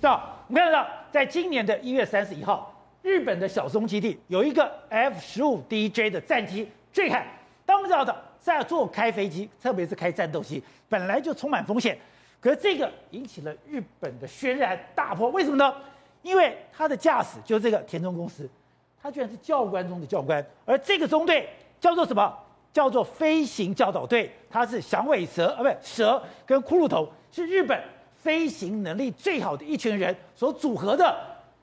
对吧？我们看到，在今年的一月三十一号，日本的小松基地有一个 F 十五 DJ 的战机坠海。当我们知道的，在做开飞机，特别是开战斗机，本来就充满风险。可是这个引起了日本的轩然大波，为什么呢？因为他的驾驶就是这个田中公司，他居然是教官中的教官，而这个中队叫做什么？叫做飞行教导队，他是响尾蛇啊，不是蛇跟骷髅头，是日本飞行能力最好的一群人所组合的。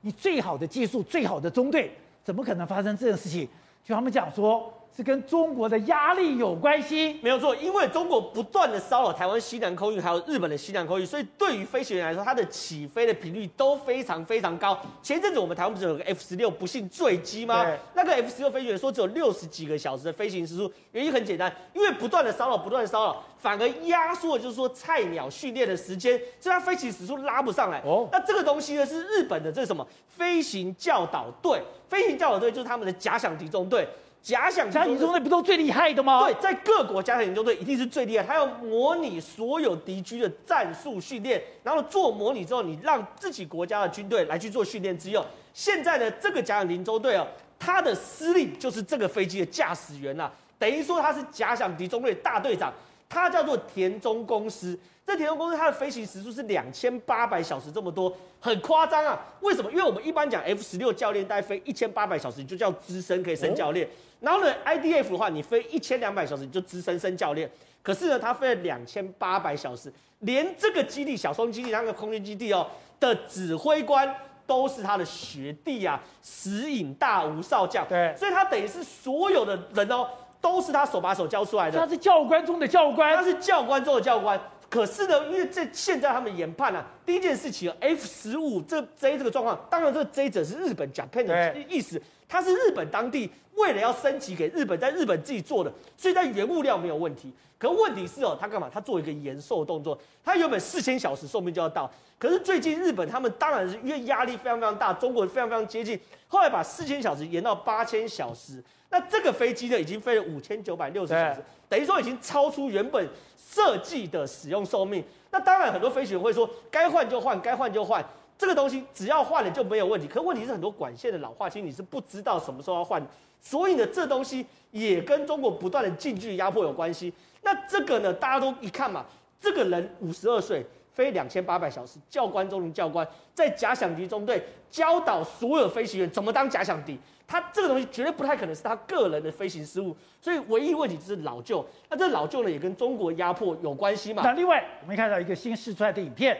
你最好的技术、最好的中队，怎么可能发生这种事情？就他们讲说。是跟中国的压力有关系，没有错，因为中国不断的骚扰台湾西南空域，还有日本的西南空域，所以对于飞行员来说，它的起飞的频率都非常非常高。前阵子我们台湾不是有个 F 十六不幸坠机吗？那个 F 十六飞行员说只有六十几个小时的飞行时速，原因很简单，因为不断的骚扰，不断的骚扰，反而压缩了就是说菜鸟训练的时间，所以它飞行时速拉不上来。哦，那这个东西呢是日本的这是什么飞行教导队？飞行教导队就是他们的假想敌中队。假想敌中队不都最厉害的吗？对，在各国假想敌中队一定是最厉害。他要模拟所有敌军的战术训练，然后做模拟之后，你让自己国家的军队来去做训练之用。现在呢，这个假想敌中队哦，他的司令就是这个飞机的驾驶员呐，等于说他是假想敌中队大队长，他叫做田中公司。这田中公司它的飞行时速是两千八百小时，这么多，很夸张啊！为什么？因为我们一般讲 F 十六教练大概飞一千八百小时，你就叫资深可以升教练。哦、然后呢，IDF 的话，你飞一千两百小时，你就资深升教练。可是呢，他飞了两千八百小时，连这个基地小松基地那个空军基地哦的指挥官都是他的学弟啊，石影大吴少将。对，所以他等于是所有的人哦，都是他手把手教出来的。他是教官中的教官，他是教官中的教官。可是呢，因为这现在他们研判啊，第一件事情，F 十五这 J 这个状况，当然这个 J 者是日本 Japan 的意思，它是日本当地为了要升级给日本，在日本自己做的，所以在原物料没有问题。可问题是哦，他干嘛？他做一个延寿动作，他原本四千小时寿命就要到，可是最近日本他们当然是因为压力非常非常大，中国非常非常接近，后来把四千小时延到八千小时。那这个飞机呢，已经飞了五千九百六十小时，等于说已经超出原本设计的使用寿命。那当然，很多飞行员会说，该换就换，该换就换，这个东西只要换了就没有问题。可问题是很多管线的老化，其实你是不知道什么时候要换。所以呢，这东西也跟中国不断的近距离压迫有关系。那这个呢，大家都一看嘛，这个人五十二岁，飞两千八百小时，教官中的教官，在假想敌中队教导所有飞行员怎么当假想敌。他这个东西绝对不太可能是他个人的飞行失误，所以唯一问题就是老旧。那这老旧呢，也跟中国压迫有关系嘛？那另外，我们看到一个新试出来的影片，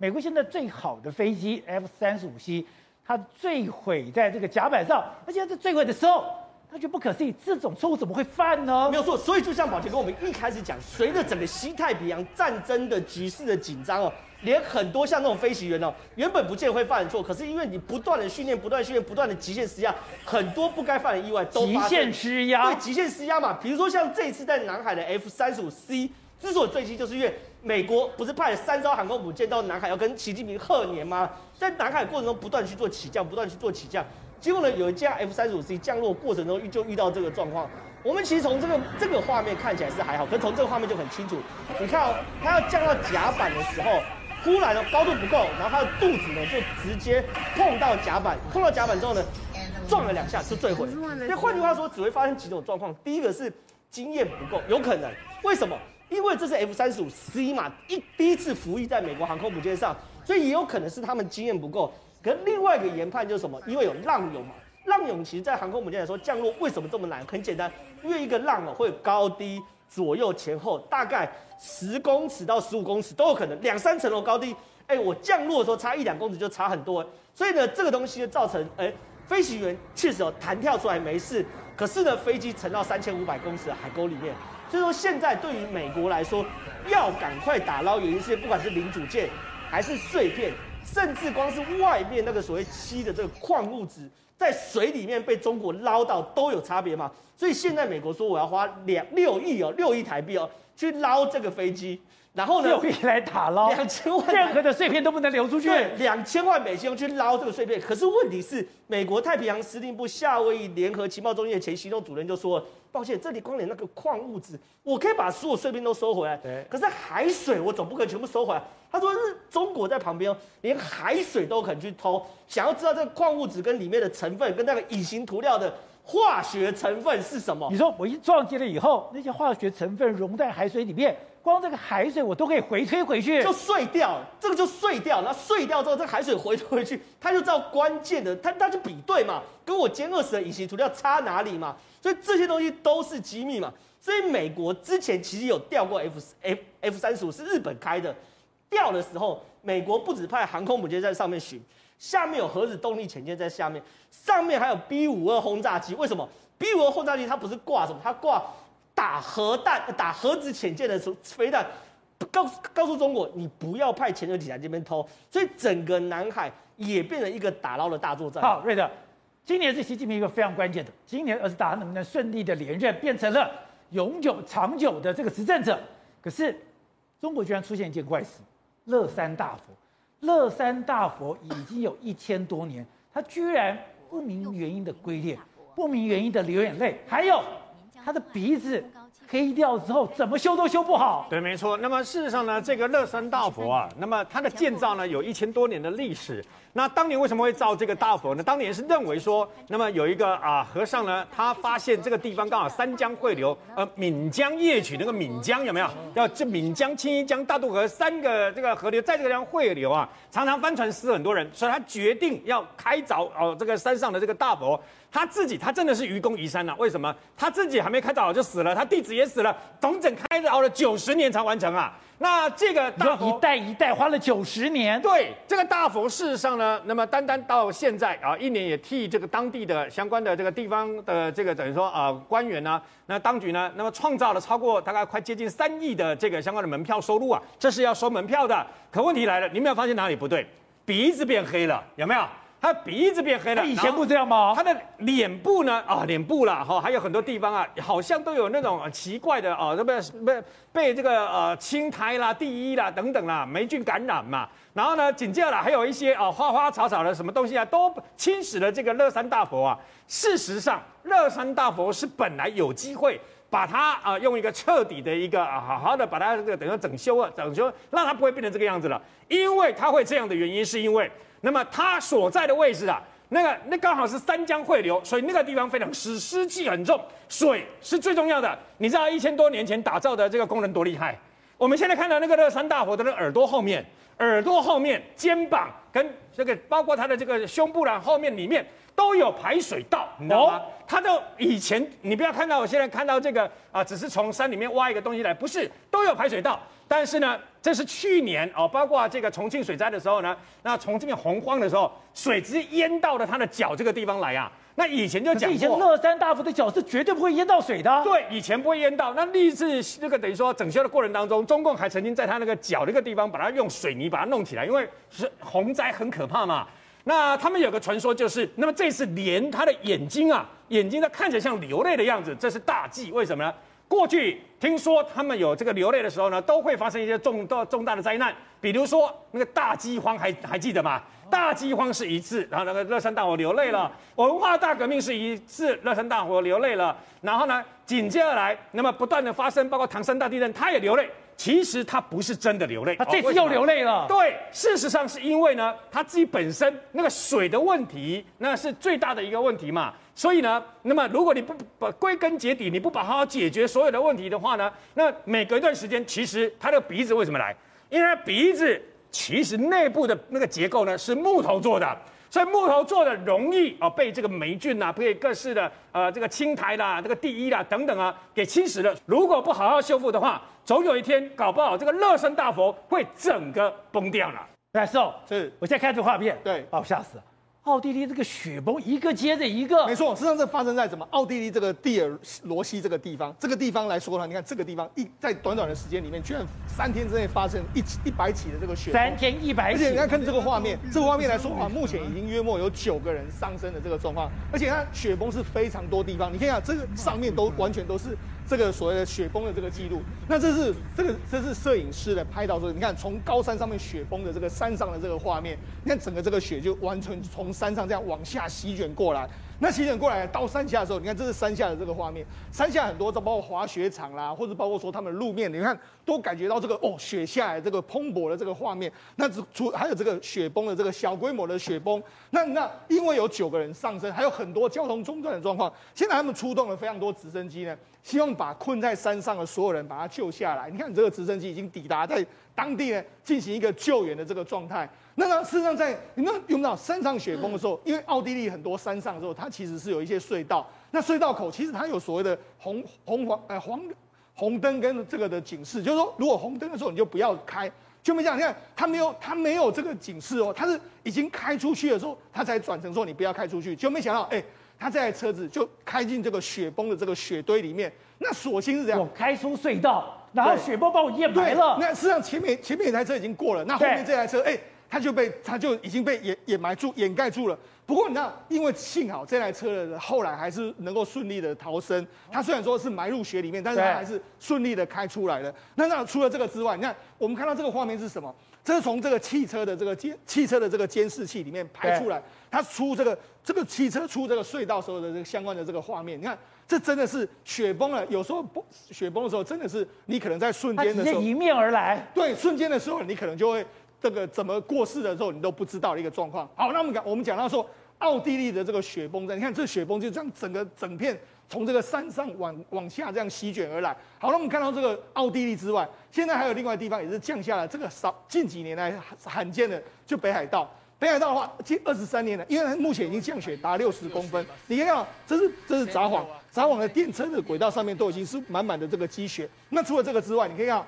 美国现在最好的飞机 F 三十五 C，它坠毁在这个甲板上，而且在坠毁的时候，它就不可思议，这种错误怎么会犯呢？没有错，所以就像宝杰跟我们一开始讲，随着整个西太平洋战争的局势的紧张哦。连很多像那种飞行员哦，原本不见会犯错，可是因为你不断的训练、不断训练、不断的极限施压，很多不该犯的意外都发生。极限施压，对，极限施压嘛。比如说像这一次在南海的 F 三十五 C，之所以坠机，就是因为美国不是派了三艘航空母舰到南海要跟习近平贺年吗？在南海过程中不断去做起降，不断去做起降，结果呢，有一架 F 三十五 C 降落过程中就遇到这个状况。我们其实从这个这个画面看起来是还好，可是从这个画面就很清楚，你看哦，它要降到甲板的时候。忽然呢，高度不够，然后他的肚子呢就直接碰到甲板，碰到甲板之后呢，撞了两下就坠毁。那换句话说，只会发生几种状况。第一个是经验不够，有可能。为什么？因为这是 F 三十五 C 嘛，一第一次服役在美国航空母舰上，所以也有可能是他们经验不够。可是另外一个研判就是什么？因为有浪涌嘛，浪涌其实在航空母舰来说降落为什么这么难？很简单，因为一个浪哦会高低。左右前后大概十公尺到十五公尺都有可能，两三层楼高低，哎、我降落的时候差一两公尺就差很多，所以呢，这个东西造成，哎、飞行员确实有弹跳出来没事，可是呢，飞机沉到三千五百公尺的海沟里面，所以说现在对于美国来说，要赶快打捞有一些，不管是零组件还是碎片，甚至光是外面那个所谓漆的这个矿物质，在水里面被中国捞到都有差别吗。所以现在美国说我要花两六亿哦，六亿台币哦，去捞这个飞机。然后呢，六亿来打捞两千万，任何的碎片都不能流出去。对，两千万美金去捞这个碎片。可是问题是，美国太平洋司令部夏威夷联合情报中心的前行动主任就说：“抱歉，这里光连那个矿物质，我可以把所有碎片都收回来。对，可是海水我总不可能全部收回来。”他说：“是中国在旁边，连海水都肯去偷，想要知道这个矿物质跟里面的成分，跟那个隐形涂料的化学成分是什么？”你说我一撞击了以后，那些化学成分溶在海水里面。光这个海水我都可以回推回去，就碎掉，这个就碎掉，然后碎掉之后，这个海水回推回去，他就知道关键的，他他就比对嘛，跟我歼二十的隐形涂料差哪里嘛，所以这些东西都是机密嘛。所以美国之前其实有调过 F F F 三十五是日本开的，调的时候，美国不止派航空母舰在上面巡，下面有核子动力潜舰在下面，上面还有 B 五二轰炸机，为什么 B 五二轰炸机它不是挂什么，它挂。打核弹、打核子潜舰的时候，飞弹告告诉中国，你不要派潜水艇来这边偷，所以整个南海也变成一个打捞的大作战。好，瑞德，今年是习近平一个非常关键的，今年二十大能不能顺利的连任，变成了永久长久的这个执政者？可是中国居然出现一件怪事，乐山大佛，乐山大佛已经有一千多年，它居然不明原因的龟裂，不明原因的流眼泪，还有。它的鼻子黑掉之后，怎么修都修不好。对，没错。那么事实上呢，这个乐山大佛啊，那么它的建造呢，有一千多年的历史。那当年为什么会造这个大佛呢？当年是认为说，那么有一个啊和尚呢，他发现这个地方刚好三江汇流，呃，岷江夜曲那个岷江有没有？要这岷江、青衣江、大渡河三个这个河流在这个地方汇流啊，常常翻船死很多人，所以他决定要开凿哦这个山上的这个大佛。他自己，他真的是愚公移山呐、啊？为什么？他自己还没开凿就死了，他弟子也死了，整整开凿了九十年才完成啊！那这个大佛一代一代花了九十年。对，这个大佛事实上呢，那么单单到现在啊，一年也替这个当地的相关的这个地方的这个等于说啊官员呢，那当局呢，那么创造了超过大概快接近三亿的这个相关的门票收入啊，这是要收门票的。可问题来了，你有没有发现哪里不对？鼻子变黑了，有没有？他鼻子变黑了，以前不这样吗？他的脸部呢？啊，脸部啦，哈，还有很多地方啊，好像都有那种奇怪的啊，都被被被这个呃青苔啦、地衣啦等等啦，霉菌感染嘛。然后呢，紧接着还有一些啊花花草草的什么东西啊，都侵蚀了这个乐山大佛啊。事实上，乐山大佛是本来有机会把它啊用一个彻底的一个啊好好的把它这个等于整修啊整修，让它不会变成这个样子了。因为它会这样的原因，是因为。那么它所在的位置啊，那个那刚好是三江汇流，所以那个地方非常湿，湿气很重，水是最重要的。你知道一千多年前打造的这个工人多厉害？我们现在看到那个乐山大佛的那耳朵后面，耳朵后面、肩膀跟这个包括他的这个胸部啦后面里面都有排水道，你知道吗？哦、它都以前你不要看到我现在看到这个啊，只是从山里面挖一个东西来，不是都有排水道。但是呢，这是去年哦，包括这个重庆水灾的时候呢，那重庆洪荒的时候，水直接淹到了他的脚这个地方来啊。那以前就讲过，以前乐山大佛的脚是绝对不会淹到水的。对，以前不会淹到。那历次那个等于说整修的过程当中，中共还曾经在他那个脚那个地方，把它用水泥把它弄起来，因为是洪灾很可怕嘛。那他们有个传说，就是那么这次连他的眼睛啊，眼睛它看起来像流泪的样子，这是大忌。为什么呢？过去听说他们有这个流泪的时候呢，都会发生一些重大重大的灾难，比如说那个大饥荒还还记得吗？大饥荒是一次，然后那个乐山大火流泪了；文化大革命是一次，乐山大火流泪了。然后呢，紧接而来，那么不断的发生，包括唐山大地震，他也流泪。其实他不是真的流泪，他这次又流泪了。对，事实上是因为呢，他自己本身那个水的问题，那是最大的一个问题嘛。所以呢，那么如果你不把归根结底，你不把它好解决所有的问题的话呢，那每隔一段时间，其实它的鼻子为什么来？因为他鼻子其实内部的那个结构呢是木头做的，所以木头做的容易啊被这个霉菌呐，被各式的呃这个青苔啦、这个地衣啦等等啊给侵蚀了。如果不好好修复的话，总有一天搞不好这个乐山大佛会整个崩掉了。来，是哦，是，我现在看这画面，对，把我吓死了。奥地利这个雪崩一个接着一个，没错，实际上这发生在什么？奥地利这个蒂尔罗西这个地方，这个地方来说的话，你看这个地方一在短短的时间里面，居然三天之内发生一起一百起的这个雪崩，三天一百起，而且你看看这个画面，这个画面来说的话，目前已经约莫有九个人丧生的这个状况，而且它雪崩是非常多地方，你看啊，这个上面都完全都是。这个所谓的雪崩的这个记录，那这是这个这是摄影师的拍到说，你看从高山上面雪崩的这个山上的这个画面，你看整个这个雪就完全从山上这样往下席卷过来。那席卷过来到山下的时候，你看这是山下的这个画面，山下很多都包括滑雪场啦，或者包括说他们路面，你看都感觉到这个哦雪下来这个蓬勃的这个画面。那除还有这个雪崩的这个小规模的雪崩，那那因为有九个人上升，还有很多交通中断的状况。现在他们出动了非常多直升机呢，希望把困在山上的所有人把他救下来。你看这个直升机已经抵达在当地呢，进行一个救援的这个状态。那呢，事实上在你们用到山上雪崩的时候，因为奥地利很多山上的时候，它其实是有一些隧道。那隧道口其实它有所谓的红红黄呃黄红灯跟这个的警示，就是说如果红灯的时候你就不要开。就没讲，你看它没有它没有这个警示哦，它是已经开出去的时候，它才转成说你不要开出去。就没想到，哎，它这台车子就开进这个雪崩的这个雪堆里面。那所幸是这样，我开出隧道，然后雪崩把我淹埋了。那实际上前面前面一台车已经过了，那后面这台车，哎。他就被他就已经被掩掩埋住掩盖住了。不过你知道，因为幸好这台车的后来还是能够顺利的逃生。他虽然说是埋入雪里面，但是他还是顺利的开出来了。那那除了这个之外，你看我们看到这个画面是什么？这是从这个汽车的这个监汽车的这个监视器里面拍出来。它出这个这个汽车出这个隧道时候的这个相关的这个画面。你看，这真的是雪崩了。有时候雪崩的时候，真的是你可能在瞬间的时候迎面而来。对，瞬间的时候你可能就会。这个怎么过世的时候，你都不知道的一个状况。好，那我们讲，我们讲到说，奥地利的这个雪崩，你看这雪崩就这样整个整片从这个山上往往下这样席卷而来。好，那我们看到这个奥地利之外，现在还有另外地方也是降下了这个少近几年来罕见的，就北海道。北海道的话，近二十三年了，因为目前已经降雪达六十公分。你看到这是这是札幌，札幌的电车的轨道上面都已经是满满的这个积雪。那除了这个之外，你可以看，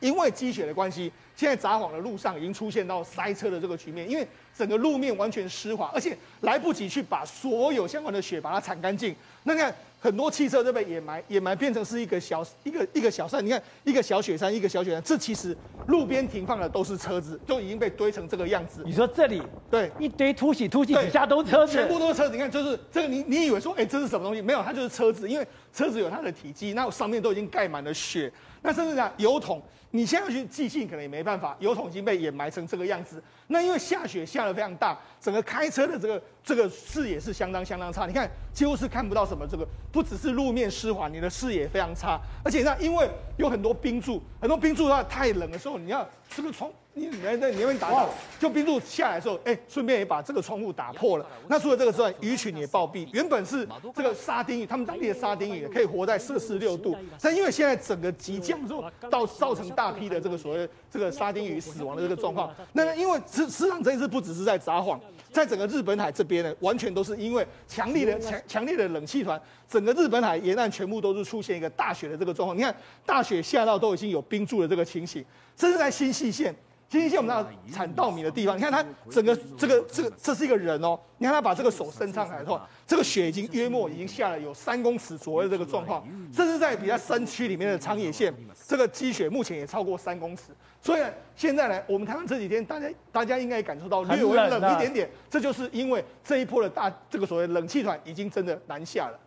因为积雪的关系。现在札幌的路上已经出现到塞车的这个局面，因为整个路面完全湿滑，而且来不及去把所有相关的雪把它铲干净。那你看很多汽车都被掩埋，掩埋变成是一个小一个一个小山。你看一个小雪山，一个小雪山，这其实路边停放的都是车子，就已经被堆成这个样子。你说这里对一堆凸起凸起，底下都是车子，全部都是车子。你看，就是这个你你以为说，哎，这是什么东西？没有，它就是车子，因为车子有它的体积，那上面都已经盖满了雪。那甚至讲油桶。你现在去寄信，可能也没办法，油桶已经被掩埋成这个样子。那因为下雪下的非常大，整个开车的这个这个视野是相当相当差。你看，几乎是看不到什么。这个不只是路面湿滑，你的视野非常差。而且呢因为有很多冰柱，很多冰柱的话太冷的时候，你要这个窗。你来在里面打到，就冰柱下来的时候，哎，顺便也把这个窗户打破了。那除了这个之外，鱼群也暴毙。原本是这个沙丁鱼，他们当地的沙丁鱼可以活在摄氏六度，但因为现在整个急降之后，到造成大批的这个所谓这个沙丁鱼死亡的这个状况。那因为实实际上这一次不只是在札幌，在整个日本海这边呢，完全都是因为强力的强强烈的冷气团，整个日本海沿岸全部都是出现一个大雪的这个状况。你看大雪下到都已经有冰柱的这个情形，这是在新潟县。今天我们那产稻米的地方，你看它整个这个这个这是一个人哦，你看他把这个手伸上来的话，这个雪已经约莫已经下了有三公尺左右的这个状况，这是在比较山区里面的长野县，这个积雪目前也超过三公尺，所以现在呢，我们台湾这几天大家大家应该也感受到略微冷一点点，这就是因为这一波的大这个所谓冷气团已经真的南下了。